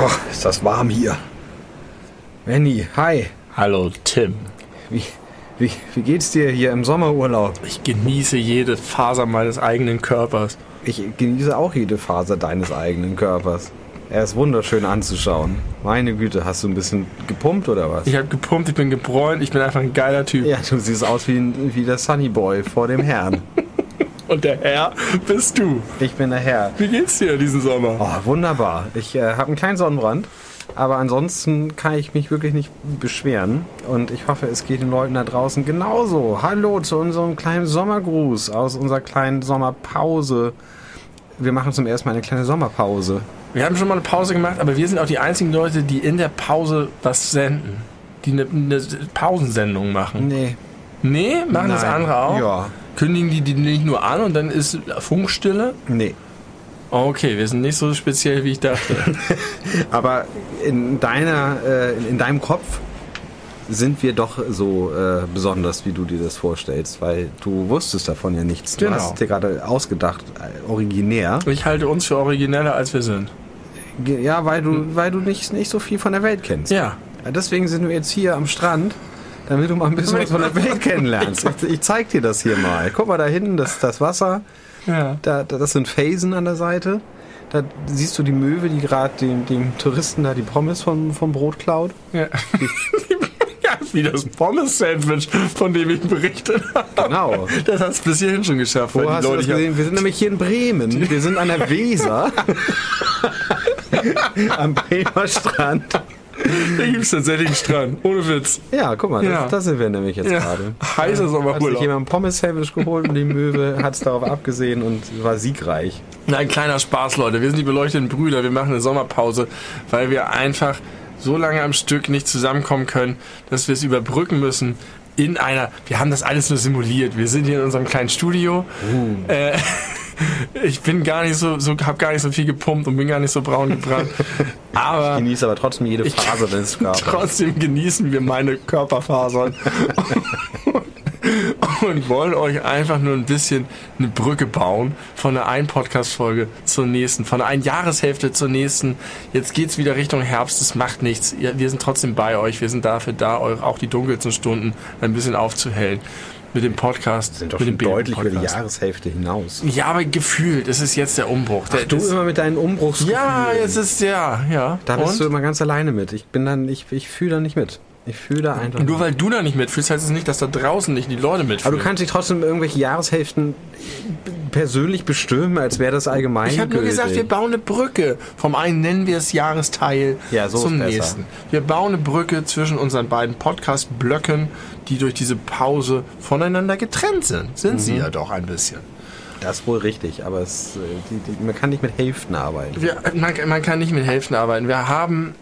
Ach, ist das warm hier. Benny, hi. Hallo Tim. Wie, wie, wie geht's dir hier im Sommerurlaub? Ich genieße jede Faser meines eigenen Körpers. Ich genieße auch jede Faser deines eigenen Körpers. Er ist wunderschön anzuschauen. Meine Güte, hast du ein bisschen gepumpt oder was? Ich habe gepumpt, ich bin gebräunt, ich bin einfach ein geiler Typ. Ja, du siehst aus wie, ein- wie der Sunny Boy vor dem Herrn. Und der Herr bist du. Ich bin der Herr. Wie geht's dir diesen Sommer? Oh, wunderbar. Ich äh, habe einen kleinen Sonnenbrand, aber ansonsten kann ich mich wirklich nicht beschweren. Und ich hoffe, es geht den Leuten da draußen genauso. Hallo zu unserem kleinen Sommergruß aus unserer kleinen Sommerpause. Wir machen zum ersten Mal eine kleine Sommerpause. Wir haben schon mal eine Pause gemacht, aber wir sind auch die einzigen Leute, die in der Pause was senden. Die eine, eine Pausensendung machen. Nee. Nee, machen das Nein. andere auch? Ja. Kündigen die die nicht nur an und dann ist Funkstille? Nee. Okay, wir sind nicht so speziell, wie ich dachte. Aber in deiner, äh, in, in deinem Kopf sind wir doch so äh, besonders, wie du dir das vorstellst, weil du wusstest davon ja nichts. Du Genau. hast es dir gerade ausgedacht, äh, originär. Ich halte uns für origineller, als wir sind. Ja, weil du, weil du nicht, nicht so viel von der Welt kennst. Ja, Deswegen sind wir jetzt hier am Strand, damit du mal ein bisschen was von der Welt kennenlernst. Ich, ich zeig dir das hier mal. Guck mal da hinten, das ist das Wasser. Ja. Da, da, das sind Felsen an der Seite. Da siehst du die Möwe, die gerade den, den Touristen da die Pommes vom, vom Brot klaut. Ja. ja, wie das Pommes-Sandwich, von dem ich berichtet habe. Genau. Das hast du bis hierhin schon geschafft. Wo hast du das gesehen? Wir sind nämlich hier in Bremen. Wir sind an der Weser. Am Bremer Strand. Da gibt es tatsächlich einen Strand. Ohne Witz. Ja, guck mal, das, Ja. das sind wir nämlich jetzt Ja. gerade. Heißer Hat sich jemand Pommes-Sandwich geholt und die Möwe hat es darauf abgesehen und war siegreich. Ein kleiner Spaß, Leute. Wir sind die beleuchteten Brüder. Wir machen eine Sommerpause, weil wir einfach so lange am Stück nicht zusammenkommen können, dass wir es überbrücken müssen in einer. Wir haben das alles nur simuliert. Wir sind hier in unserem kleinen Studio. Äh, ich bin gar nicht so, so habe gar nicht so viel gepumpt und bin gar nicht so braun gebrannt. Aber Genieße aber trotzdem jede Ich- Faser deines Körpers. Trotzdem genießen wir meine Körperfasern und wollen euch einfach nur ein bisschen eine Brücke bauen von der einen Podcast-Folge zur nächsten, von der einen Jahreshälfte zur nächsten. Jetzt geht's wieder Richtung Herbst, es macht nichts. Wir sind trotzdem bei euch, wir sind dafür da, euch auch die dunkelsten Stunden ein bisschen aufzuhellen mit dem Podcast, sind doch mit deutlich über die. Jahreshälfte hinaus. Ja, aber gefühlt, es ist jetzt der Umbruch. Der, Du das- immer mit deinen Umbruchsgefühlen. ja, jetzt ist ja, ja. Da bist Und? du immer ganz alleine mit. Ich bin dann, ich, ich fühle da nicht mit. Ich fühle da einfach. Nur weil du da nicht mitfühlst, heißt es nicht, dass da draußen nicht die Leute aber mitfühlen. du kannst dich trotzdem irgendwelche Jahreshälften persönlich bestimmen, als wäre das allgemein. ich habe nur gesagt, wir bauen eine Brücke. Vom einen nennen wir es Jahresteil Ja, so zum nächsten. Wir bauen eine Brücke zwischen unseren beiden Podcast-Blöcken, die durch diese Pause voneinander getrennt sind. Sind Mhm. sie ja doch ein bisschen. Das ist wohl richtig, aber es, äh, die, die, man kann nicht mit Hälften arbeiten. Wir, man, man kann nicht mit Hälften arbeiten. Wir haben,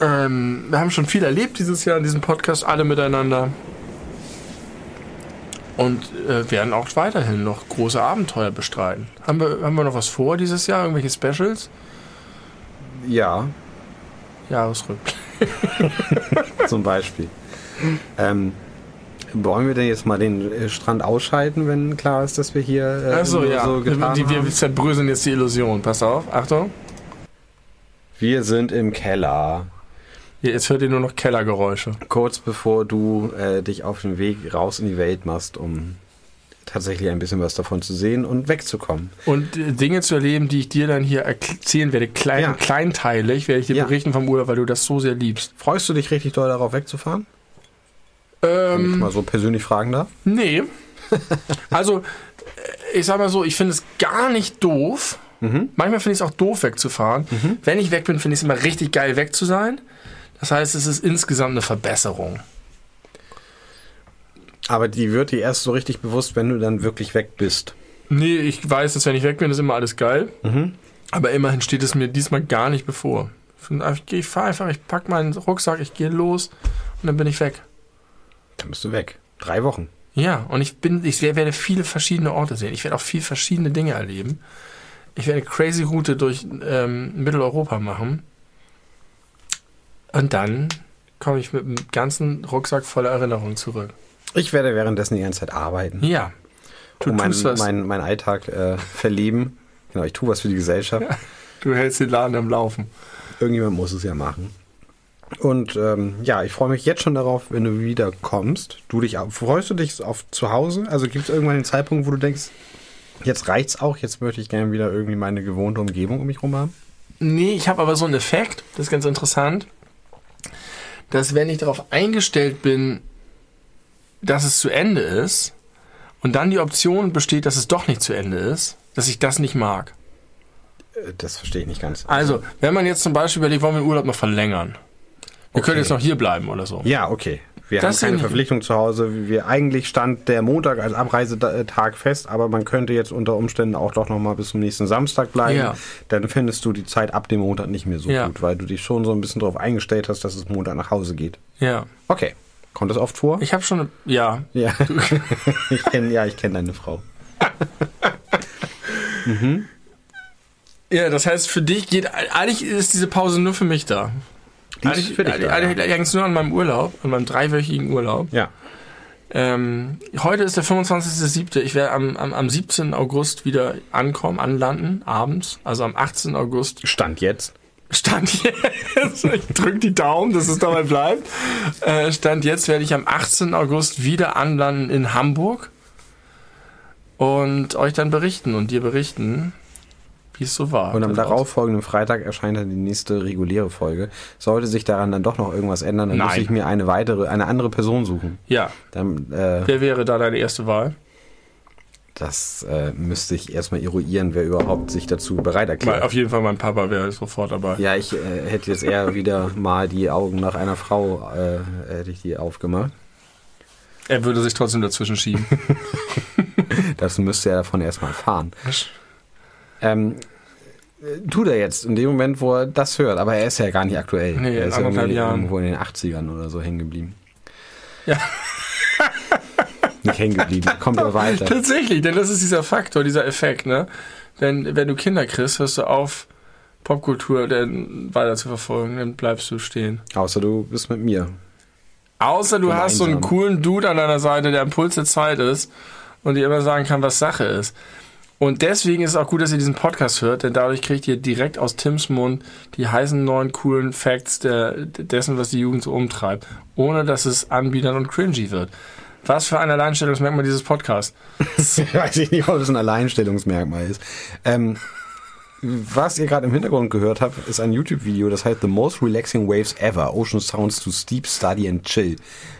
ähm, wir haben schon viel erlebt dieses Jahr in diesem Podcast, alle miteinander. Und äh, werden auch weiterhin noch große Abenteuer bestreiten. Haben wir, haben wir noch was vor dieses Jahr? Irgendwelche Specials? Ja, Jahresrückblick. zum Beispiel. ähm, wollen wir denn jetzt mal den äh, Strand ausschalten, wenn klar ist, dass wir hier äh, Achso, ja. so getan die, wir zerbröseln jetzt die Illusion. Pass auf, Achtung. Wir sind im Keller. Jetzt hört ihr nur noch Kellergeräusche. Kurz bevor du äh, dich auf den Weg raus in die Welt machst, um tatsächlich ein bisschen was davon zu sehen und wegzukommen. Und äh, Dinge zu erleben, die ich dir dann hier erzählen werde, klein, Ja. kleinteilig, werde ich dir Ja. berichten vom Urlaub, weil du das so sehr liebst. Freust du dich richtig doll darauf wegzufahren? Wenn ich Ähm, mal so persönlich fragen darf? nee. Also, äh, ich sag mal so, ich finde es gar nicht doof. Manchmal finde ich es auch doof, wegzufahren. Wenn ich weg bin, finde ich es immer richtig geil, weg zu sein. Das heißt, es ist insgesamt eine Verbesserung. Aber die wird dir erst so richtig bewusst, wenn du dann wirklich weg bist. Nee, ich weiß, dass wenn ich weg bin, ist immer alles geil. Aber immerhin steht es mir diesmal gar nicht bevor. Ich Ich fahre einfach, ich packe meinen Rucksack, ich gehe los und dann bin ich weg. Dann bist du weg. Drei Wochen. Ja, und ich bin, ich werde viele verschiedene Orte sehen. Ich werde auch viel verschiedene Dinge erleben. Ich werde eine crazy Route durch ähm, Mitteleuropa machen. Und dann komme ich mit einem ganzen Rucksack voller Erinnerungen zurück. Ich werde währenddessen die ganze Zeit arbeiten. Ja. Du und meinen tust was. mein, mein Alltag äh, verleben. Genau, ich tue was für die Gesellschaft. Du hältst den Laden am Laufen. Irgendjemand muss es ja machen. Und ähm, ja, ich freue mich jetzt schon darauf, wenn du wieder kommst. Du dich freust du dich auf zu Hause? Also gibt es irgendwann den Zeitpunkt, wo du denkst, jetzt reicht's auch, jetzt möchte ich gerne wieder irgendwie meine gewohnte Umgebung um mich rum haben? Nee, ich habe aber so einen Effekt, das ist ganz interessant, dass wenn ich darauf eingestellt bin, dass es zu Ende ist und dann die Option besteht, dass es doch nicht zu Ende ist, dass ich das nicht mag. Äh, Das verstehe ich nicht ganz. Also, wenn man jetzt zum Beispiel überlegt, wollen wir den Urlaub noch verlängern? Wir können jetzt noch hier bleiben oder so. Ja, okay. Wir Das haben keine Verpflichtung zu Hause. Wir eigentlich stand der Montag als Abreisetag fest, aber man könnte jetzt unter Umständen auch doch noch mal bis zum nächsten Samstag bleiben. Ja. Dann findest du die Zeit ab dem Montag nicht mehr so Ja. gut, weil du dich schon so ein bisschen darauf eingestellt hast, dass es Montag nach Hause geht. Ja. Okay. Kommt das oft vor? Ich habe schon, ja, ja. ich kenn, ja, ich kenne deine Frau. Ja, das heißt, für dich geht, eigentlich ist diese Pause nur für mich da. Eigentlich für dich eigentlich, da, eigentlich ja. eigentlich nur an meinem Urlaub, an meinem dreiwöchigen Urlaub. Ja. Ähm, heute ist der 25.07. Ich werde am, am, am 17. August wieder ankommen, anlanden, abends. Also am 18. August Stand jetzt. Stand jetzt, ich drücke die Daumen, dass es dabei bleibt. Äh, Stand jetzt werde ich am 18. August wieder anlanden in Hamburg und euch dann berichten und dir berichten, wie es so war. Und am darauffolgenden Freitag erscheint dann die nächste reguläre Folge. Sollte sich daran dann doch noch irgendwas ändern, dann muss Nein. ich mir eine weitere, eine andere Person suchen. Ja, Dann, äh, wer wäre da deine erste Wahl? das äh, müsste ich erstmal eruieren, wer überhaupt sich dazu bereit erklärt. auf jeden Fall mein Papa wäre sofort dabei. Ja, ich äh, hätte jetzt eher wieder mal die Augen nach einer Frau, äh, hätte ich die aufgemacht. Er würde sich trotzdem dazwischen schieben. Das müsste er davon erstmal erfahren. Ähm, äh, tut er jetzt in dem Moment, wo er das hört, aber er ist ja gar nicht aktuell. Nee, er ist ja irgendwo in den 80ern oder so hängen geblieben. Ja. Nicht hängen geblieben, kommt ja weiter. Tatsächlich, denn das ist dieser Faktor, dieser Effekt, ne? Wenn, wenn du Kinder kriegst, hörst du auf, Popkultur dann weiter zu verfolgen, dann bleibst du stehen. Außer du bist mit mir. Außer du hast so einen coolen Dude an deiner Seite, der am Puls der Zeit ist und dir immer sagen kann, was Sache ist. Und deswegen ist es auch gut, dass ihr diesen Podcast hört, denn dadurch kriegt ihr direkt aus Tims Mund die heißen neuen coolen Facts der, dessen, was die Jugend so umtreibt, ohne dass es anbiedern und cringy wird. Was für ein Alleinstellungsmerkmal dieses Podcasts. Weiß ich nicht, ob das ein Alleinstellungsmerkmal ist. Ähm, was ihr gerade im Hintergrund gehört habt, ist ein YouTube-Video, das heißt The Most Relaxing Waves Ever, Ocean Sounds to Steep Study and Chill.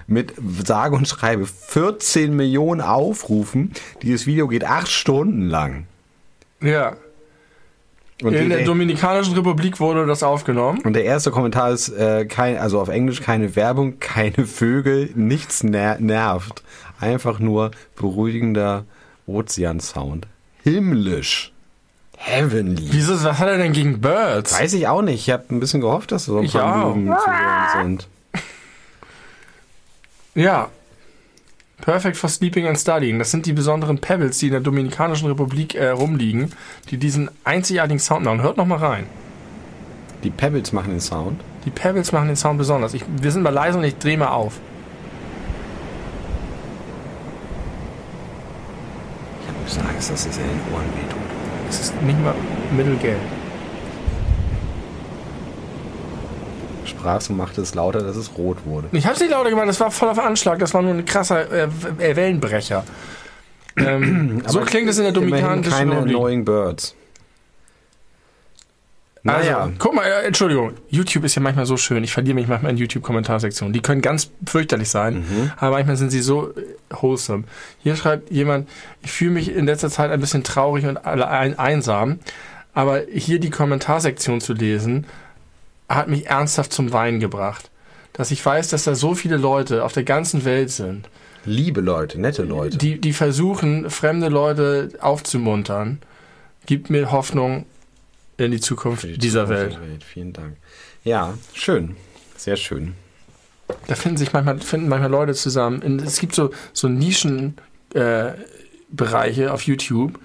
Mit sage und schreibe 14 Millionen Aufrufen. Dieses Video geht acht Stunden lang. Ja. Und, In der Dominikanischen Republik wurde das aufgenommen. und der erste Kommentar ist, äh, kein, also auf Englisch, keine Werbung, keine Vögel, nichts ner nervt. Einfach nur beruhigender Ozeansound. Himmlisch. Heavenly. Wieso, was hat er denn gegen Birds? Weiß ich auch nicht. Ich habe ein bisschen gehofft, dass so ein Ich paar auch. Möwen zu hören sind. Ja. Perfect for Sleeping and Studying. Das sind die besonderen Pebbles, die in der Dominikanischen Republik äh, rumliegen, die diesen einzigartigen Sound machen. Hört noch mal rein. Die Pebbles machen den Sound. Die Pebbles machen den Sound besonders. Ich, wir sind mal leise und ich drehe mal auf. Ich habe ein bisschen Angst, dass es in den Ohren wehtut. Es ist nicht mal mittelgelb. Sprachst und machte es lauter, dass es rot wurde. Ich hab's nicht lauter gemacht, das war voll auf Anschlag, das war nur ein krasser äh, äh, Wellenbrecher. Ähm, so klingt es in der Dominikanischen keine annoying birds. Naja, Also, guck mal, äh, Entschuldigung, YouTube ist ja manchmal so schön. Ich verliere mich manchmal in YouTube-Kommentarsektionen. Die können ganz fürchterlich sein, Mhm. aber manchmal sind sie so äh, wholesome. Hier schreibt jemand, ich fühle mich in letzter Zeit ein bisschen traurig und einsam, aber hier die Kommentarsektion zu lesen, hat mich ernsthaft zum Weinen gebracht. Dass ich weiß, dass da so viele Leute auf der ganzen Welt sind, liebe Leute, nette Leute. die, die versuchen, fremde Leute aufzumuntern, gibt mir Hoffnung in die Zukunft die dieser Zukunft Welt. Welt. Vielen Dank. Ja, schön. Sehr schön. Da finden sich manchmal, finden manchmal Leute zusammen. Es gibt so, so Nischenbereiche äh, auf YouTube,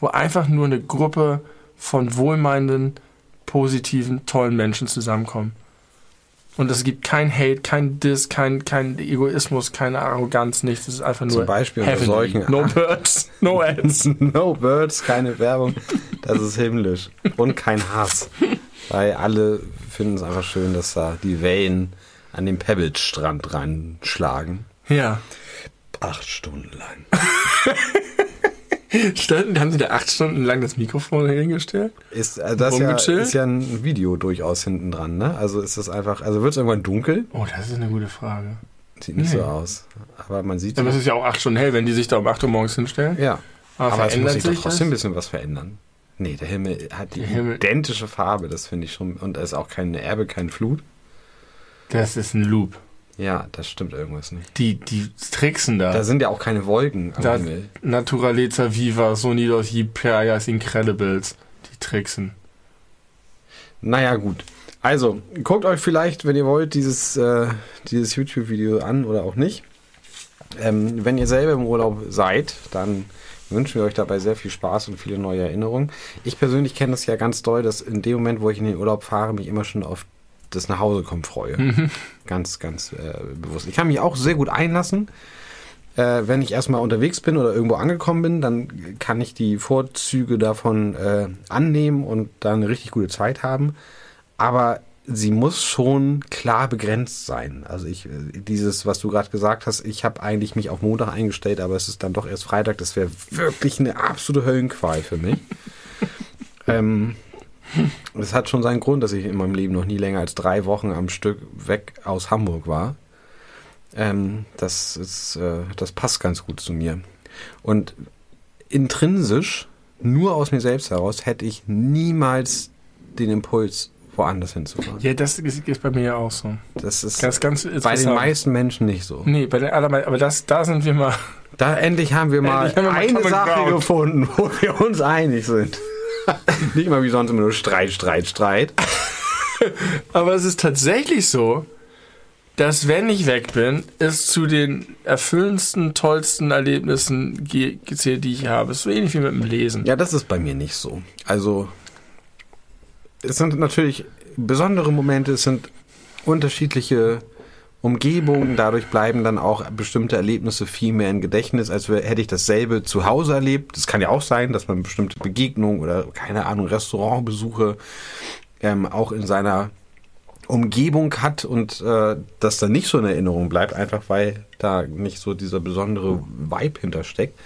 wo einfach nur eine Gruppe von wohlmeinenden, positiven, tollen Menschen zusammenkommen. Und es gibt kein Hate, kein Diss, kein, kein Egoismus, keine Arroganz, nichts. Es ist einfach nur Zum Beispiel solchen- No birds, no ads. no birds, keine Werbung. Das ist himmlisch. Und kein Hass. Weil alle finden es einfach schön, dass da die Wellen an den Pebbles-Strand reinschlagen. Ja. Acht Stunden lang. Standen, haben sie da acht Stunden lang das Mikrofon hingestellt? Ist, äh, das ja, ist ja ein Video durchaus hinten dran, ne? Also ist das einfach, also wird es irgendwann dunkel? Oh, das ist eine gute Frage. Sieht nicht Nee. so aus. Aber man sieht Dann ist es ja auch acht Stunden hell, wenn die sich da um 8 Uhr morgens hinstellen. Ja. Aber, Aber es muss sich doch sich trotzdem ein bisschen was verändern. Nee, der Himmel hat die Himmel- identische Farbe, das finde ich schon. Und da ist auch keine Erbe, kein Flut. Das ist ein Loop. Ja, das stimmt irgendwas nicht. Die, die tricksen da. Da sind ja auch keine Wolken am da Himmel. Naturaleza Viva, Sonidos Hyperias Incredibles. Die tricksen. Naja, gut. Also, guckt euch vielleicht, wenn ihr wollt, dieses, äh, dieses YouTube-Video an oder auch nicht. Ähm, wenn ihr selber im Urlaub seid, dann wünschen wir euch dabei sehr viel Spaß und viele neue Erinnerungen. Ich persönlich kenne das ja ganz doll, dass in dem Moment, wo ich in den Urlaub fahre, mich immer schon auf das nach Hause kommen freue. Ganz, ganz äh, bewusst. Ich kann mich auch sehr gut einlassen. Äh, wenn ich erstmal unterwegs bin oder irgendwo angekommen bin, dann kann ich die Vorzüge davon äh, annehmen und dann eine richtig gute Zeit haben. Aber sie muss schon klar begrenzt sein. Also ich, äh, dieses, was du gerade gesagt hast, ich habe eigentlich mich auf Montag eingestellt, aber es ist dann doch erst Freitag. Das wäre wirklich eine absolute Höllenqual für mich. ähm, das hat schon seinen Grund, dass ich in meinem Leben noch nie länger als drei Wochen am Stück weg aus Hamburg war. Ähm, das, ist, äh, das passt ganz gut zu mir. Und intrinsisch, nur aus mir selbst heraus, hätte ich niemals den Impuls, woanders hinzufahren. Ja, das ist, ist bei mir ja auch so. Das ist Ganz, ganz bei den meisten Menschen nicht so. Nee, bei den allermeisten. Aber das, da sind wir mal. Da endlich haben wir mal haben wir mal eine Common Sache Ground. gefunden, wo wir uns einig sind. nicht mal wie sonst immer nur Streit, Streit, Streit. Aber es ist tatsächlich so, dass wenn ich weg bin, es zu den erfüllendsten, tollsten Erlebnissen ge- gezählt, die ich habe. So ähnlich wie mit dem Lesen. Ja, das ist bei mir nicht so. Also, es sind natürlich besondere Momente, es sind unterschiedliche Umgebungen, dadurch bleiben dann auch bestimmte Erlebnisse viel mehr im Gedächtnis, als hätte ich dasselbe zu Hause erlebt. Das kann ja auch sein, dass man bestimmte Begegnungen oder, keine Ahnung, Restaurantbesuche ähm, auch in seiner Umgebung hat und äh, das dann nicht so in Erinnerung bleibt, einfach weil da nicht so dieser besondere Vibe hintersteckt.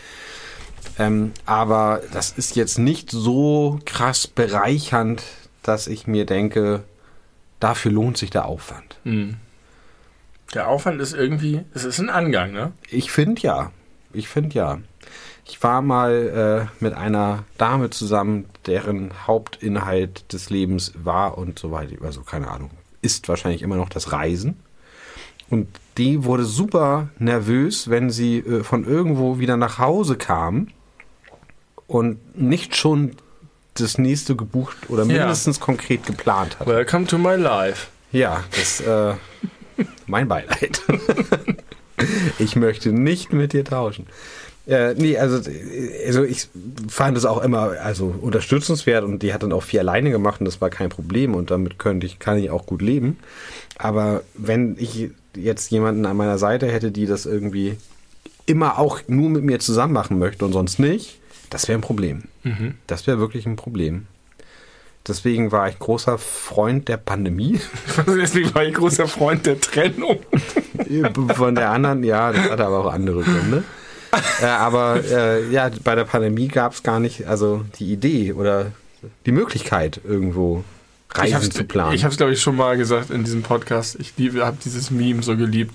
Ähm, aber das ist jetzt nicht so krass bereichernd, dass ich mir denke, dafür lohnt sich der Aufwand. Hm. Der Aufwand ist irgendwie, es ist ein Angang, ne? Ich finde ja. Ich finde ja. Ich war mal äh, mit einer Dame zusammen, deren Hauptinhalt des Lebens war und so weiter, also keine Ahnung, ist wahrscheinlich immer noch das Reisen. Und die wurde super nervös, wenn sie äh, von irgendwo wieder nach Hause kam und nicht schon das nächste gebucht oder Ja. mindestens konkret geplant hat. Welcome to my life. Ja, das äh, mein Beileid. ich möchte nicht mit dir tauschen. Äh, nee, also, also ich fand es auch immer also unterstützenswert und die hat dann auch viel alleine gemacht und das war kein Problem und damit könnte ich, kann ich auch gut leben. Aber wenn ich jetzt jemanden an meiner Seite hätte, die das irgendwie immer auch nur mit mir zusammen machen möchte und sonst nicht, das wäre ein Problem. Das wäre wirklich ein Problem. Deswegen war ich großer Freund der Pandemie. Deswegen war ich großer Freund der Trennung. Von der anderen, ja, das hatte aber auch andere Gründe. Äh, aber äh, ja, bei der Pandemie gab es gar nicht, also die Idee oder die Möglichkeit, irgendwo Reisen zu planen. ich habe es, glaube ich, schon mal gesagt in diesem Podcast. Ich habe dieses Meme so geliebt.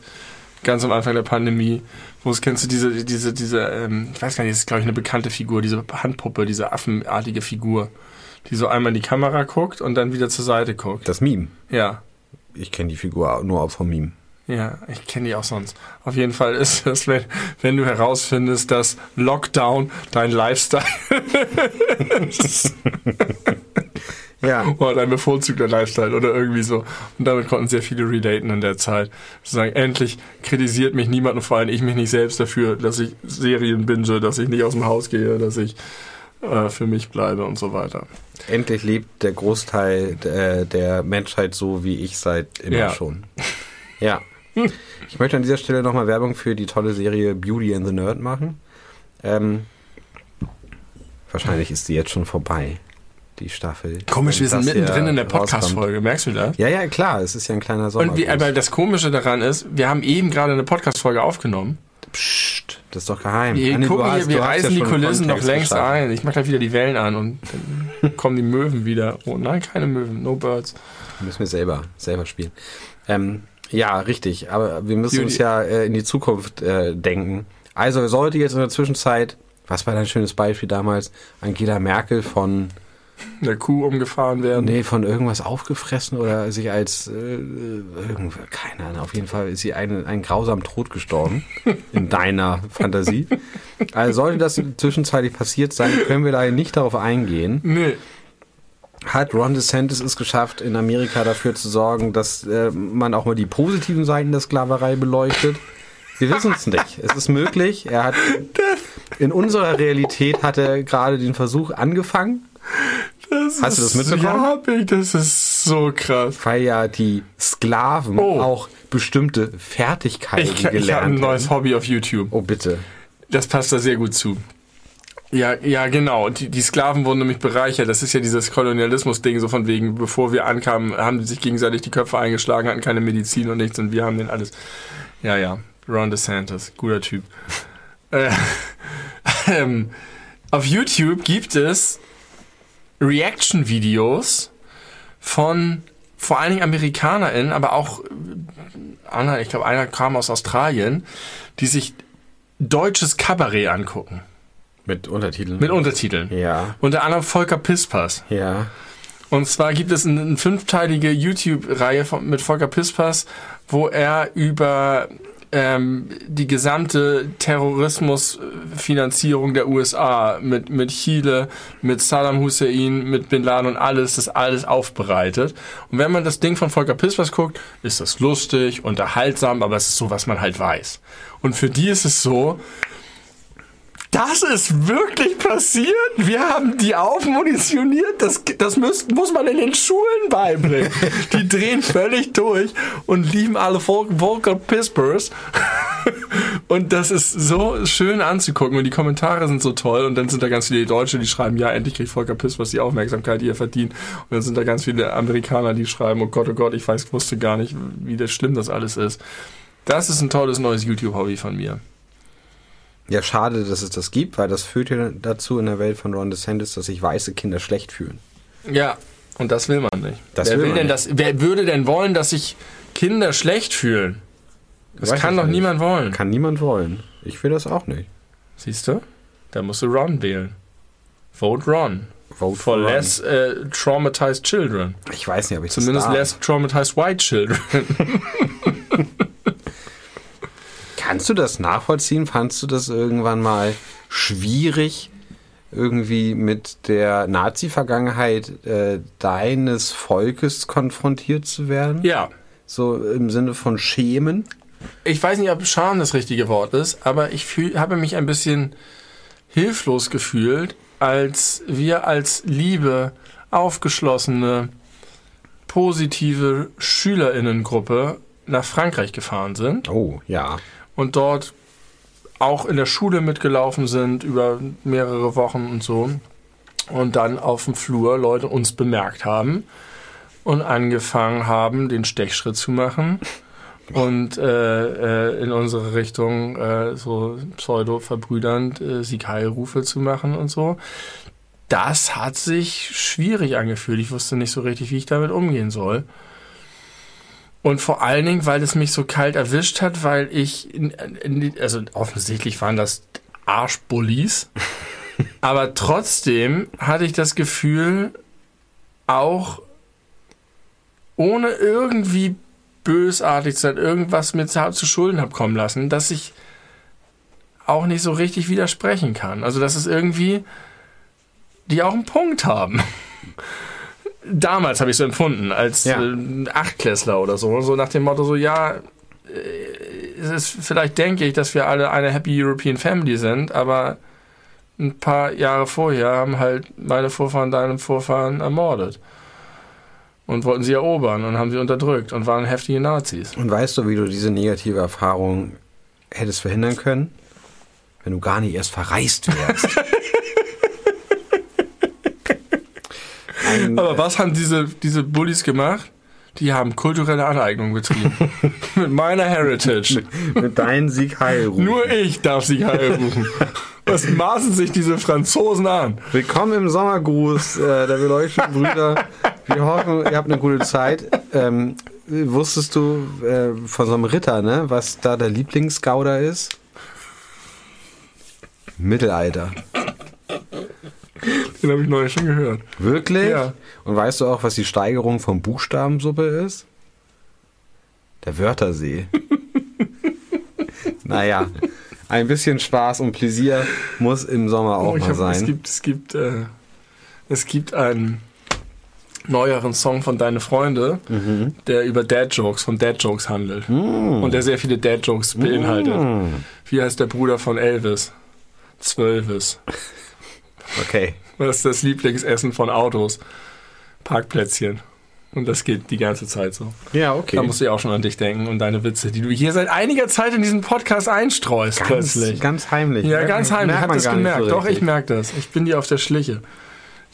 Ganz am Anfang der Pandemie. Wo es kennst du diese, diese, diese, ähm, ich weiß gar nicht, das ist, glaube ich, eine bekannte Figur, diese Handpuppe, diese affenartige Figur, die so einmal in die Kamera guckt und dann wieder zur Seite guckt. das Meme. Ja. Ich kenne die Figur nur auch vom Meme. Ja, ich kenne die auch sonst. Auf jeden Fall ist es, wenn, wenn du herausfindest, dass Lockdown dein Lifestyle Ja, oder dein bevorzugter Lifestyle oder irgendwie so. Und damit konnten sehr viele relaten in der Zeit. Sagen, endlich kritisiert mich niemand und vor allem ich mich nicht selbst dafür, dass ich Serien binge, dass ich nicht aus dem Haus gehe, dass ich äh, für mich bleibe und so weiter. endlich lebt der Großteil äh, der Menschheit so, wie ich seit immer Ja. schon. Ja. Ich möchte an dieser Stelle nochmal Werbung für die tolle Serie Beauty and the Nerd machen. Ähm, wahrscheinlich ist die jetzt schon vorbei. Die Staffel. Komisch, wir sind mittendrin in der. Podcast-Folge, merkst du das? Ja, ja, klar, es ist ja ein kleiner Sommer. Und wie, aber das Komische daran ist, wir haben eben gerade eine Podcast-Folge aufgenommen. Psst, das ist doch geheim. Wir, du gucken hast- hier, wir reißen ja die Kulissen noch längst geschaffen. ein. Ich mach gleich wieder die Wellen an und dann kommen die Möwen wieder. Oh nein, keine Möwen, no birds. Müssen wir selber, selber spielen. Ähm, ja, richtig. Aber wir müssen Judy. uns ja äh, in die Zukunft äh, denken. Also sollte jetzt in der Zwischenzeit, was war dein schönes Beispiel damals, Angela Merkel von, Der Kuh umgefahren werden. nee, von irgendwas aufgefressen oder sich als, äh, irgend, keine Ahnung, auf jeden Fall ist sie einen, einen grausamen Tod gestorben. in deiner Fantasie. Also sollte das zwischenzeitlich passiert sein, können wir leider nicht darauf eingehen. Nee. hat Ron DeSantis es geschafft, in Amerika dafür zu sorgen, dass äh, man auch mal die positiven Seiten der Sklaverei beleuchtet? Wir wissen es nicht. Es ist möglich. Er hat in unserer Realität hat er gerade den Versuch angefangen, Das Hast du das ist- mitbekommen? Ja, hab ich. Das ist so krass. weil ja die Sklaven Oh. auch bestimmte Fertigkeiten Ich, ich habe gelernt ein neues haben. Hobby auf YouTube. Oh bitte. Das passt da sehr gut zu. Ja, ja, genau. Die, die Sklaven wurden nämlich bereichert. Das ist ja dieses Kolonialismus-Ding, so von wegen, bevor wir ankamen, haben die sich gegenseitig die Köpfe eingeschlagen, hatten keine Medizin und nichts und wir haben den alles. Ja, ja. Ron DeSantis, guter Typ. äh, ähm, auf YouTube gibt es Reaction-Videos von vor allen Dingen AmerikanerInnen, aber auch äh, Anna, ich glaube, einer kam aus Australien, die sich deutsches Kabarett angucken. Mit Untertiteln. Mit Untertiteln. ja, Unter anderem Volker Pispas. ja. Und zwar gibt es eine, eine fünfteilige YouTube-Reihe mit Volker Pispas, wo er über ähm, die gesamte Terrorismusfinanzierung der USA mit, mit Chile, mit Saddam Hussein, mit Bin Laden und alles, das alles aufbereitet. Und wenn man das Ding von Volker Pispas guckt, ist das lustig, unterhaltsam, aber es ist so, was man halt weiß. Und für die ist es so, das ist wirklich passiert. Wir haben die aufmunitioniert. Das, das muss, muss man in den Schulen beibringen. Die drehen völlig durch und lieben alle Vol Volker Pispers. Und das ist so schön anzugucken. Und die Kommentare sind so toll. Und dann sind da ganz viele Deutsche, die schreiben, ja, endlich kriegt Volker Pispers die Aufmerksamkeit, die er verdient. Und dann sind da ganz viele Amerikaner, die schreiben, oh Gott, oh Gott, ich weiß, wusste gar nicht, wie das schlimm das alles ist. Das ist ein tolles neues YouTube-Hobby von mir. Ja, schade, dass es das gibt, weil das führt ja dazu in der Welt von Ron DeSantis, dass sich weiße Kinder schlecht fühlen. Ja, und das will man nicht. Das wer will will denn nicht. das? Wer würde denn wollen, dass sich Kinder schlecht fühlen? Das Weiß kann doch nicht. niemand wollen. Kann niemand wollen. Ich will das auch nicht. Siehst du? Da musst du Ron wählen. Vote Ron. Vote For Ron. less äh, traumatized children. Ich weiß nicht, ob ich Zumindest das darf. less traumatized white children. Kannst du das nachvollziehen? Fandst du das irgendwann mal schwierig, irgendwie mit der Nazi-Vergangenheit äh, deines Volkes konfrontiert zu werden? ja. So im Sinne von Schämen? Ich weiß nicht, ob Scham das richtige Wort ist, aber ich fühl, habe mich ein bisschen hilflos gefühlt, als wir als liebe, aufgeschlossene, positive Schülerinnengruppe nach Frankreich gefahren sind Oh, ja. Und dort auch in der Schule mitgelaufen sind über mehrere Wochen und so und dann auf dem Flur Leute uns bemerkt haben und angefangen haben, den Stechschritt zu machen und äh, äh, in unsere Richtung äh, so pseudo-verbrüdernd äh, Sieg-Heil-Rufe zu machen und so. Das hat sich schwierig angefühlt. Ich wusste nicht so richtig, wie ich damit umgehen soll. Und vor allen Dingen, weil es mich so kalt erwischt hat, weil ich, in, in, also offensichtlich waren das Arschbullis, aber trotzdem hatte ich das Gefühl, auch ohne irgendwie bösartig zu sein, irgendwas mir zu, zu Schulden habe kommen lassen, dass ich auch nicht so richtig widersprechen kann. Also, dass es irgendwie, die auch einen Punkt haben. Damals habe ich so empfunden, als Ja. äh, Achtklässler oder so, so nach dem Motto so, ja, äh, es ist, vielleicht denke ich, dass wir alle eine Happy European Family sind, aber ein paar Jahre vorher haben halt meine Vorfahren deine Vorfahren ermordet und wollten sie erobern und haben sie unterdrückt und waren heftige Nazis. Und weißt du, wie du diese negative Erfahrung hättest verhindern können? Wenn du gar nicht erst verreist wärst. Aber was haben diese, diese Bullies gemacht? Die haben kulturelle Aneignung betrieben. Mit meiner Heritage. mit deinem Sieg heil rufen. Nur ich darf sie heil rufen. Was maßen sich diese Franzosen an? Willkommen im Sommergruß äh, der beleuchteten Brüder. Wir hoffen, ihr habt eine gute Zeit. Ähm, wusstest du äh, von so einem Ritter, ne, was da der Lieblingsgauder ist? Mittelalter. Den habe ich neulich schon gehört. Wirklich? Ja. Und weißt du auch, was die Steigerung von Buchstabensuppe ist? Der Wörtersee. naja, ein bisschen Spaß und Pläsier muss im Sommer auch Oh, mal hab, sein. Es gibt, es gibt, äh, es gibt einen neueren Song von Deine Freunde, Mhm. der über Dad-Jokes, von Dad-Jokes handelt. Und der sehr viele Dad-Jokes beinhaltet. Mm. Wie heißt der Bruder von Elvis? Zwölvis. Okay. Was ist das Lieblingsessen von Autos? Parkplätzchen. Und das geht die ganze Zeit so. Ja, okay. Da musst du ja auch schon an dich denken und deine Witze, die du hier seit einiger Zeit in diesen Podcast einstreust ganz, plötzlich. ganz heimlich. ja, Merkt ganz heimlich. Ich hab das gemerkt. so Doch, ich merke das. Ich bin dir auf der Schliche.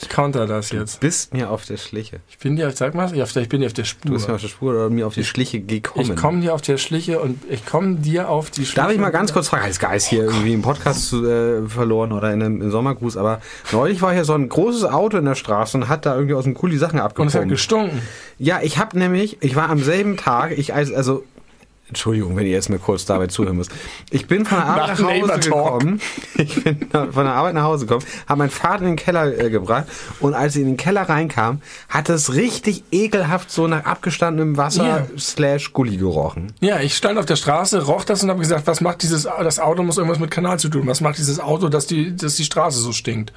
Ich counter das jetzt. bist mir auf der Schliche. Ich bin dir, sag mal, ich, bin dir auf der Du bist mir Spur. auf der Spur oder mir auf die Schliche gekommen. Ich komme dir auf der Schliche und ich komme dir auf die Schliche. Darf ich mal ganz kurz fragen, als Geist hier irgendwie im Podcast äh, verloren oder in einem Sommergruß, aber neulich war hier so ein großes Auto in der Straße und hat da irgendwie aus dem Kuli Sachen Und es hat abgepumpt. gestunken. Ja, ich habe nämlich, ich war am selben Tag, ich als- also Entschuldigung, wenn ihr jetzt mir kurz dabei zuhören müsst. Ich bin von der Arbeit Nach nach Hause gekommen. Ich bin von der Arbeit nach Hause gekommen, habe meinen Vater in den Keller äh, gebracht und als ich in den Keller reinkam, hat es richtig ekelhaft so nach abgestandenem Wasser Ja. slash Gulli gerochen. Ja, ich stand auf der Straße, roch das und habe gesagt, was macht dieses, das Auto muss irgendwas mit Kanal zu tun. Was macht dieses Auto, dass die, dass die Straße so stinkt?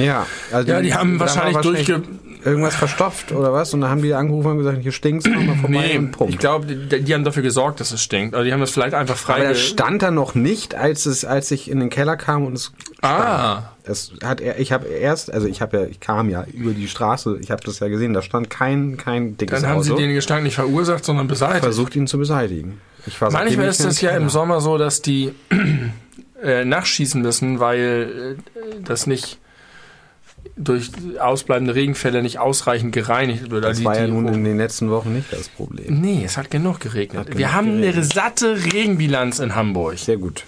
Ja, also Ja, die haben da war wahrscheinlich durchge... irgendwas verstopft oder was und dann haben die angerufen und gesagt, hier stinkt's, komm mal vorbei Nee, und ich glaube, die, die haben dafür gesorgt, dass es stinkt. Also die haben das vielleicht einfach frei... Aber das stand da noch nicht, als es, als ich in den Keller kam und es ah, Das hat er, ich habe erst, also ich habe ja, ich kam ja über die Straße, ich habe das ja gesehen, da stand kein, kein dickes dann haben sie Auto. den Gestank nicht verursacht, sondern beseitigt. versucht ihn zu beseitigen. Ich war Manchmal ist es ja im Sommer so, dass die äh, nachschießen müssen, weil äh, das nicht durch ausbleibende Regenfälle nicht ausreichend gereinigt wird. Das Also war die- ja die- nun in den letzten Wochen nicht das Problem. Nee, es hat genug geregnet. Hat genug Wir haben eine geregnet. satte Regenbilanz in Hamburg. Sehr gut.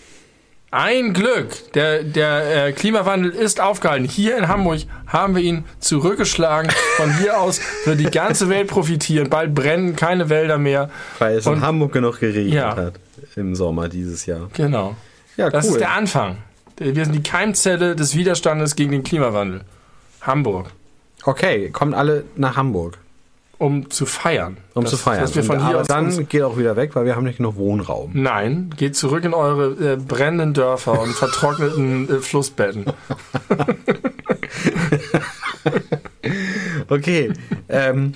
Ein Glück. Der, der äh, Klimawandel ist aufgehalten. Hier in Hamburg haben wir ihn zurückgeschlagen. Von hier aus wird die ganze Welt profitieren. Bald brennen keine Wälder mehr. Weil es Und- in Hamburg genug geregnet Ja. hat im Sommer dieses Jahr. Genau. Ja, Das cool. ist der Anfang. Wir sind die Keimzelle des Widerstandes gegen den Klimawandel. Hamburg. okay, kommt alle nach Hamburg, Um zu feiern. um Das- zu feiern. Dass wir von Und, hier aber aus dann geht auch wieder weg, weil wir haben nicht genug Wohnraum. Nein, geht zurück in eure äh, brennenden Dörfer und vertrockneten äh, Flussbetten. Okay, ähm,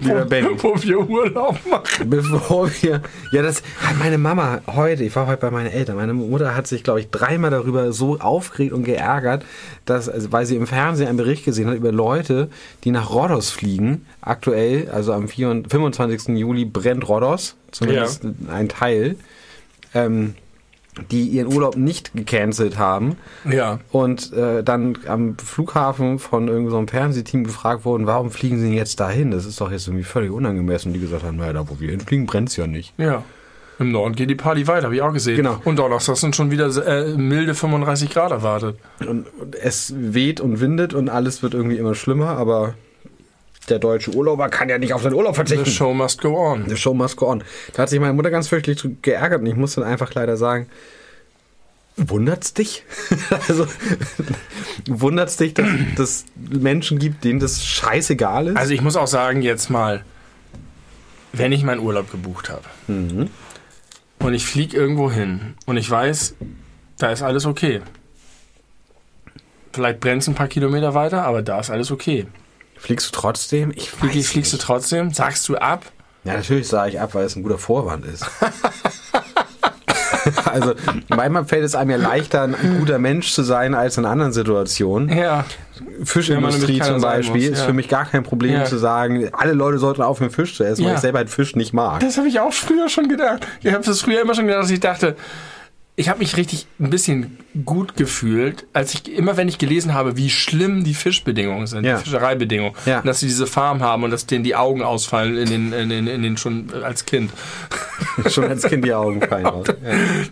lieber Benny. Wo wir Urlaub machen. Bevor wir. Ja, das hat meine Mama heute, ich war heute bei meinen Eltern, meine Mutter hat sich, glaube ich, dreimal darüber so aufgeregt und geärgert, dass, also, weil sie im Fernsehen einen Bericht gesehen hat über Leute, die nach Rhodos fliegen. Aktuell, also am 24, 25. Juli brennt Rhodos, zumindest ein Teil, ähm, die ihren Urlaub nicht gecancelt haben Ja. und äh, dann am Flughafen von irgendeinem so einem Fernsehteam gefragt wurden, warum fliegen sie denn jetzt dahin? Das ist doch jetzt irgendwie völlig unangemessen. Die gesagt haben, naja, da wo wir hinfliegen, brennt's ja nicht. Ja. Im Norden geht die Party weiter, habe ich auch gesehen. Genau. Und Donnerstag sind schon wieder äh, milde 35 Grad erwartet. Und, und es weht und windet und alles wird irgendwie immer schlimmer, aber der deutsche Urlauber kann ja nicht auf seinen Urlaub The verzichten. show must go on. The show must go on. Da hat sich meine Mutter ganz fürchterlich geärgert und ich muss dann einfach leider sagen, wundert's dich? also, wundert's dich, dass es Menschen gibt, denen das scheißegal ist? Also ich muss auch sagen, jetzt mal, wenn ich meinen Urlaub gebucht habe Mhm. und ich fliege irgendwo hin und ich weiß, da ist alles okay. Vielleicht brennt es ein paar Kilometer weiter, aber da ist alles okay. Fliegst du trotzdem? Ich Flieg, fliegst du nicht. trotzdem? Sagst du ab? Ja, natürlich sage ich ab, weil es ein guter Vorwand ist. also, manchmal fällt es einem ja leichter, ein guter Mensch zu sein, als in anderen Situationen. Ja. Fischindustrie zum Beispiel muss, ist ja. für mich gar kein Problem Ja. zu sagen, alle Leute sollten aufhören, Fisch zu essen, weil Ja. ich selber halt Fisch nicht mag. Das habe ich auch früher schon gedacht. Ich habe das früher immer schon gedacht, dass ich dachte, ich habe mich richtig ein bisschen gut gefühlt, als ich immer, wenn ich gelesen habe, wie schlimm die Fischbedingungen sind, Ja. die Fischereibedingungen, Ja. dass sie diese Farm haben und dass denen die Augen ausfallen in den, in den, in den schon als Kind. Schon als Kind die Augen fallen aus. Ja.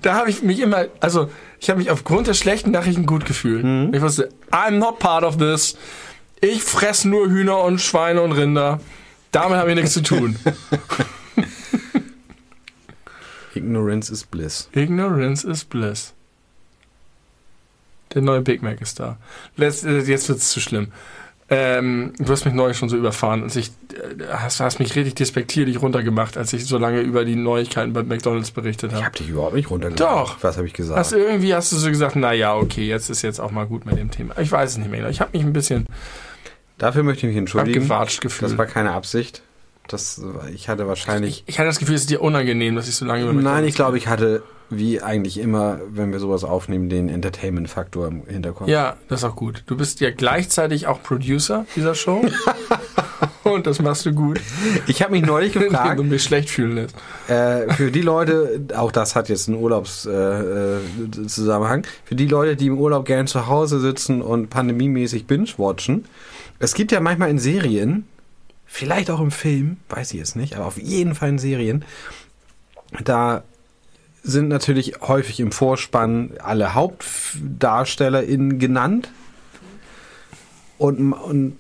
Da habe ich mich immer, also ich habe mich aufgrund der schlechten Nachrichten gut gefühlt. Mhm. Ich wusste, I'm not part of this. Ich fresse nur Hühner und Schweine und Rinder. Damit habe ich nichts zu tun. Ignorance is bliss. Ignorance is bliss. Der neue Big Mac ist da. Letzt, äh, jetzt wird's zu schlimm. Ähm, du hast mich neulich schon so überfahren, als ich äh, hast, hast mich richtig despektierlich runtergemacht, als ich so lange über die Neuigkeiten bei McDonalds berichtet Ich habe. habe dich überhaupt nicht runtergeladen. Doch. Was habe ich gesagt? Hast irgendwie hast du so gesagt, na ja, okay, jetzt ist jetzt auch mal gut mit dem Thema. Ich weiß es nicht mehr. genau. Ich habe mich ein bisschen Dafür möchte ich mich entschuldigen. abgewatscht gefühlt. Das war keine Absicht. Das, ich hatte wahrscheinlich. ich, ich hatte das Gefühl, es ist dir unangenehm, dass ich so lange über Nein, ich glaube, ich hatte, wie eigentlich immer, wenn wir sowas aufnehmen, den Entertainment-Faktor im Hinterkopf. Ja, das ist auch gut. Du bist ja gleichzeitig auch Producer dieser Show. Und das machst du gut. Ich habe mich neulich Wenn gefragt, du mich schlecht fühlen lässt. äh, für die Leute, auch das hat jetzt einen Urlaubszusammenhang, äh, Zusammenhang, für die Leute, die im Urlaub gern zu Hause sitzen und pandemiemäßig binge-watchen, es gibt ja manchmal in Serien, vielleicht auch im Film, weiß ich jetzt nicht, aber auf jeden Fall in Serien, da sind natürlich häufig im Vorspann alle HauptdarstellerInnen genannt. Und, und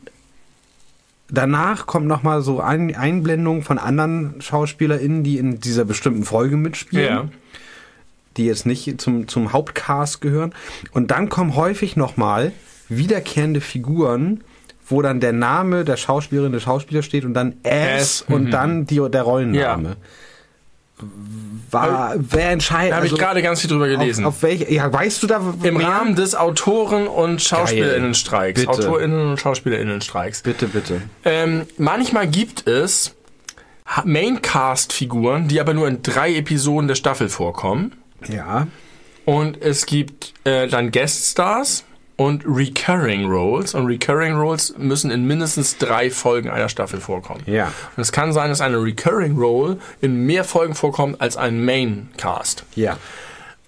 danach kommt nochmal so ein Einblendung von anderen SchauspielerInnen, die in dieser bestimmten Folge mitspielen Ja. die jetzt nicht zum, zum Hauptcast gehören. Und dann kommen häufig nochmal wiederkehrende Figuren, wo dann der Name der Schauspielerin, des Schauspielers steht und dann S, und mhm. dann die, der Rollenname. War, wer entscheidet? Da habe ich gerade ganz viel drüber gelesen. Auf, auf welche, ja, weißt du da Im? Rahmen des Autoren- und Schauspielerinnenstreiks. Bitte. Autorinnen- und Schauspielerinnenstreiks. Bitte, bitte. Ähm, manchmal gibt es Maincast-Figuren, die aber nur in drei Episoden der Staffel vorkommen. Ja. Und es gibt äh, dann Gueststars und Recurring Roles. Und Recurring Roles müssen in mindestens drei Folgen einer Staffel vorkommen. Ja. Und es kann sein, dass eine Recurring Role in mehr Folgen vorkommt als ein Maincast. Ja.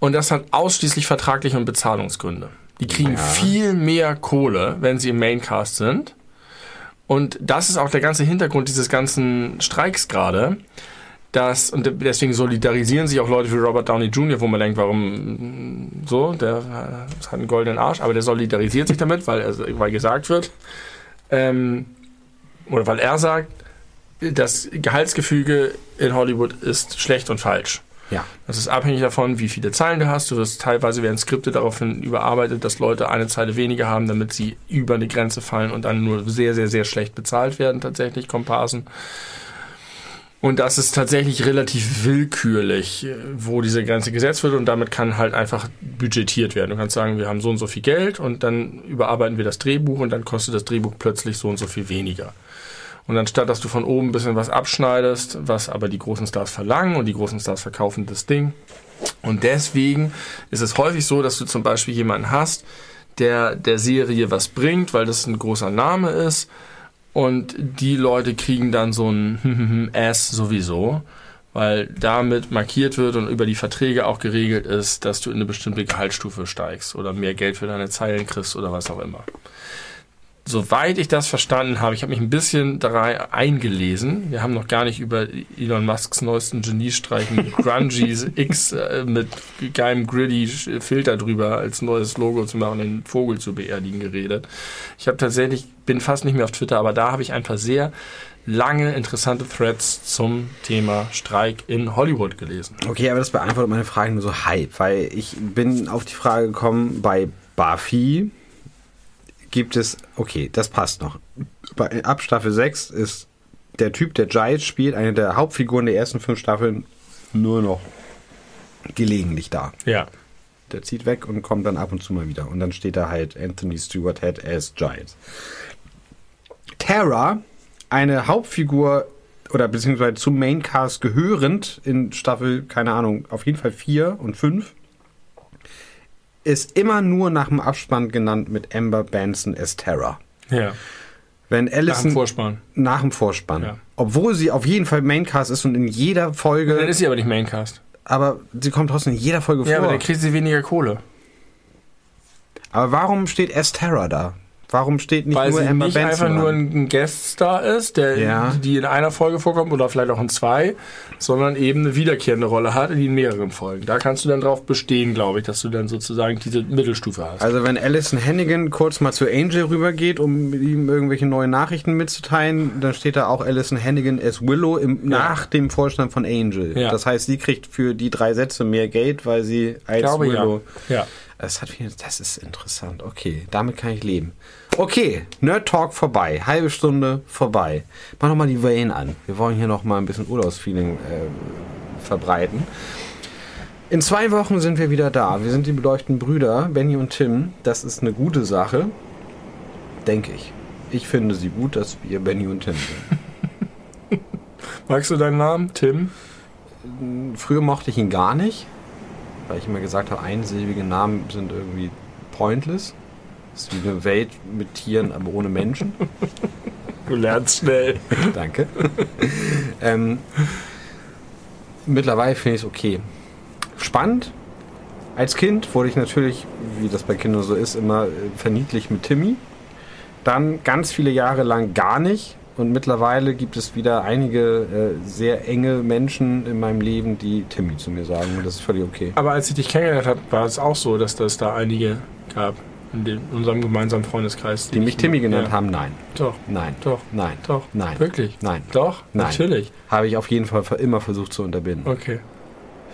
Und das hat ausschließlich vertragliche und Bezahlungsgründe. Die kriegen Ja. viel mehr Kohle, wenn sie im Maincast sind. Und das ist auch der ganze Hintergrund dieses ganzen Streiks gerade. Dass, und deswegen solidarisieren sich auch Leute wie Robert Downey Jr., wo man denkt, warum so, der äh, hat einen goldenen Arsch, aber der solidarisiert sich damit, weil, er, weil gesagt wird, ähm, oder weil er sagt, das Gehaltsgefüge in Hollywood ist schlecht und falsch. Ja. Das ist abhängig davon, wie viele Zeilen du hast. Du wirst teilweise werden Skripte daraufhin überarbeitet, dass Leute eine Zeile weniger haben, damit sie über eine Grenze fallen und dann nur sehr, sehr, sehr schlecht bezahlt werden, tatsächlich Komparsen. Und das ist tatsächlich relativ willkürlich, äh, wo diese Grenze gesetzt wird und damit kann halt einfach budgetiert werden. Du kannst sagen, wir haben so und so viel Geld und dann überarbeiten wir das Drehbuch und dann kostet das Drehbuch plötzlich so und so viel weniger. Und anstatt, dass du von oben ein bisschen was abschneidest, was aber die großen Stars verlangen und die großen Stars verkaufen das Ding. Und deswegen ist es häufig so, dass du zum Beispiel jemanden hast, der der Serie was bringt, weil das ein großer Name ist. Und die Leute kriegen dann so ein S sowieso, weil damit markiert wird und über die Verträge auch geregelt ist, dass du in eine bestimmte Gehaltsstufe steigst oder mehr Geld für deine Zeilen kriegst oder was auch immer soweit ich das verstanden habe, ich habe mich ein bisschen da eingelesen. Wir haben noch gar nicht über Elon Musks neuesten Geniestreichen Grungies X äh, mit geilem gritty Filter drüber als neues Logo zu machen, den Vogel zu beerdigen geredet. Ich habe tatsächlich, bin fast nicht mehr auf Twitter, aber da habe ich ein paar sehr lange interessante Threads zum Thema Streik in Hollywood gelesen. Okay, aber das beantwortet meine Frage nur so halb, weil ich bin auf die Frage gekommen, bei Buffy gibt es, okay, das passt noch. Bei, ab Staffel 6 ist der Typ, der Giles spielt, eine der Hauptfiguren der ersten fünf Staffeln nur noch gelegentlich da. Ja. Der zieht weg und kommt dann ab und zu mal wieder. Und dann steht da halt Anthony Stewart Head as Giles. Tara, eine Hauptfigur oder beziehungsweise zum Maincast gehörend in Staffel, keine Ahnung, auf jeden Fall 4 und 5, ist immer nur nach dem Abspann genannt mit Amber Benson as Tara. Ja. Wenn Nach dem Allison Vorspann. nach dem Vorspann, Ja. obwohl sie auf jeden Fall Maincast ist und in jeder Folge Dann ist sie aber nicht Maincast. aber sie kommt trotzdem in jeder Folge Ja, aber vor. dann kriegt sie weniger Kohle. Aber warum steht S. Terra da? Warum steht nicht Weil nur sie Emma nicht Benson einfach nur dran? ein Gueststar ist, der, Ja. die in einer Folge vorkommt oder vielleicht auch in zwei, sondern eben eine wiederkehrende Rolle hat, in mehreren Folgen. Da kannst du dann drauf bestehen, glaube ich, dass du dann sozusagen diese Mittelstufe hast. Also wenn Alison Hannigan kurz mal zu Angel rübergeht, um ihm irgendwelche neuen Nachrichten mitzuteilen, dann steht da auch Alison Hannigan as Willow im, nach dem Vorstand von Angel. Ja. Das heißt, sie kriegt für die drei Sätze mehr Geld, weil sie als glaube, Willow... ja. ja. Das, hat das ist interessant. Okay, damit kann ich leben. Okay, Nerd Talk vorbei. Halbe Stunde vorbei. Mach noch mal die Wellen an. Wir wollen hier noch mal ein bisschen Urlaubsfeeling äh, verbreiten. In zwei Wochen sind wir wieder da. Wir sind die beleuchteten Brüder, Benny und Tim. Das ist eine gute Sache. Denke ich. Ich finde sie gut, dass wir Benny und Tim sind. Magst du deinen Namen? Tim? Früher mochte ich ihn gar nicht, weil ich immer gesagt habe, einsilbige Namen sind irgendwie pointless. Das ist wie eine Welt mit Tieren, aber ohne Menschen. Du lernst schnell. Danke. ähm, mittlerweile finde ich es okay. Spannend. Als Kind wurde ich natürlich, wie das bei Kindern so ist, immer äh, verniedlicht mit Timmy. Dann ganz viele Jahre lang gar nicht. Und mittlerweile gibt es wieder einige äh, sehr enge Menschen in meinem Leben, die Timmy zu mir sagen. Und das ist völlig okay. Aber als ich dich kennengelernt habe, war es auch so, dass es da einige gab in dem, unserem gemeinsamen Freundeskreis. Die mich Timmy genannt ja. haben, nein. Doch, Nein. doch, Nein. doch. Nein. Wirklich? Nein. Doch? Nein. Natürlich. Habe ich auf jeden Fall immer versucht zu unterbinden. Okay.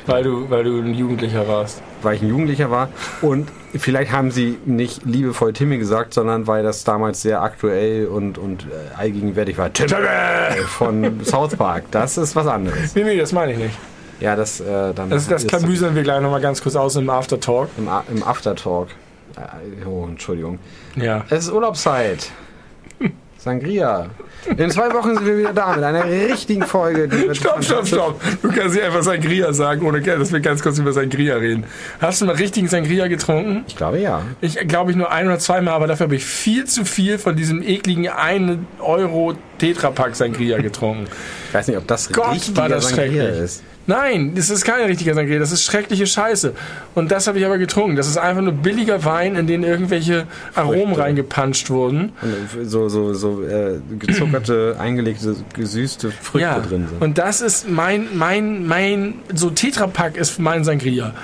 Weil du, weil du ein Jugendlicher warst. weil ich ein Jugendlicher war. Und vielleicht haben sie nicht liebevoll Timmy gesagt, sondern weil das damals sehr aktuell und, und äh, allgegenwärtig war. Timmy von South Park. Das ist was anderes. Nee, nee, das meine ich nicht. Ja, das äh, dann. Das, das klamüsern wir gleich nochmal ganz kurz aus im Aftertalk. im, A- im Aftertalk. Äh, oh, Entschuldigung. Ja. Es ist Urlaubszeit. Sangria. In zwei Wochen sind wir wieder da mit einer richtigen Folge. Stopp, stopp, stopp. Du kannst nicht einfach Sangria sagen, ohne dass wir ganz kurz über Sangria reden. Hast du mal richtigen Sangria getrunken? Ich glaube ja. Ich glaube ich nur ein oder zweimal, aber dafür habe ich viel zu viel von diesem ekligen 1 Euro Tetrapack Sangria getrunken. Ich weiß nicht, ob das Gott, war das Sangria ist. Nein, das ist kein richtiger Sangria, das ist schreckliche Scheiße. Und das habe ich aber getrunken. Das ist einfach nur billiger Wein, in den irgendwelche Aromen Früchte. reingepanscht wurden. Und so, so, so äh, gezuckerte, eingelegte, gesüßte Früchte ja, drin sind. und das ist mein, mein, mein, so Tetrapack ist mein Sangria.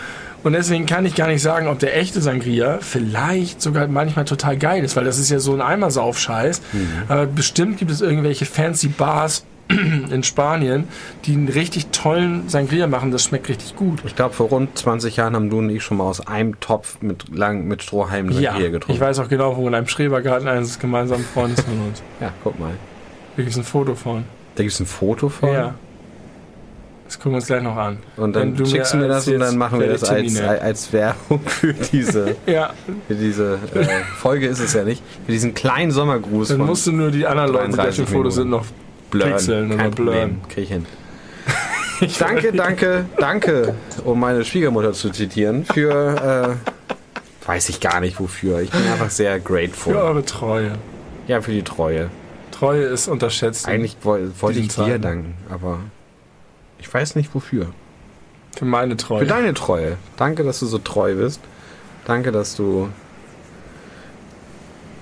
Und deswegen kann ich gar nicht sagen, ob der echte Sangria vielleicht sogar manchmal total geil ist, weil das ist ja so ein Eimersauf-Scheiß. Mhm. Aber bestimmt gibt es irgendwelche fancy Bars in Spanien, die einen richtig tollen Sangria machen. Das schmeckt richtig gut. Ich glaube, vor rund 20 Jahren haben du und ich schon mal aus einem Topf mit, lang, mit Strohhalmen Ja, Sangria getrunken. ich weiß auch genau, wo in einem Schrebergarten eines gemeinsamen Freundes von uns. Ja, guck mal. Da gibt es ein Foto von. Da gibt es ein Foto von. Ja. Das gucken wir uns gleich noch an. Und dann du schickst du mir das und dann machen wir das als, als Werbung für diese, Ja, für diese äh, Folge ist es ja nicht. Für diesen kleinen Sommergruß dann musst du nur die anderen Leute, die auf 33 dem Foto sind, noch Blurren. pixeln oder Kein Problem. blurren. Krieg ich hin. danke, danke, danke, um meine Schwiegermutter zu zitieren, für, äh, weiß ich gar nicht wofür. Ich bin einfach sehr grateful. Für eure Treue. Ja, für die Treue. Treue ist unterschätzt. Eigentlich woll, wollte ich dir danken, aber ich weiß nicht wofür. Für meine Treue. Für deine Treue. Danke, dass du so treu bist. Danke, dass du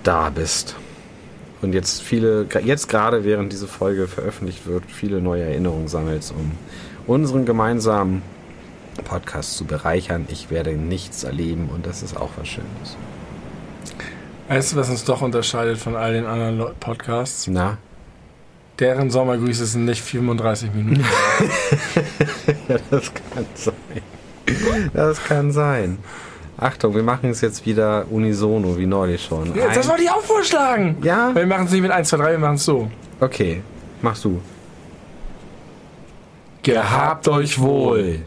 da bist. Und jetzt viele, jetzt gerade während diese Folge veröffentlicht wird, viele neue Erinnerungen sammelst, um unseren gemeinsamen Podcast zu bereichern. Ich werde nichts erleben und das ist auch was Schönes. Weißt du, was uns doch unterscheidet von all den anderen Podcasts? Na? Deren Sommergrüße sind nicht 35 Minuten. Ja, das kann sein. Das kann sein. Achtung, wir machen es jetzt wieder unisono, wie neulich schon. Ja, das wollte ich auch vorschlagen. ja? Wir machen es nicht mit 1, 2, 3, wir machen es so. Okay, machst du. Gehabt euch wohl.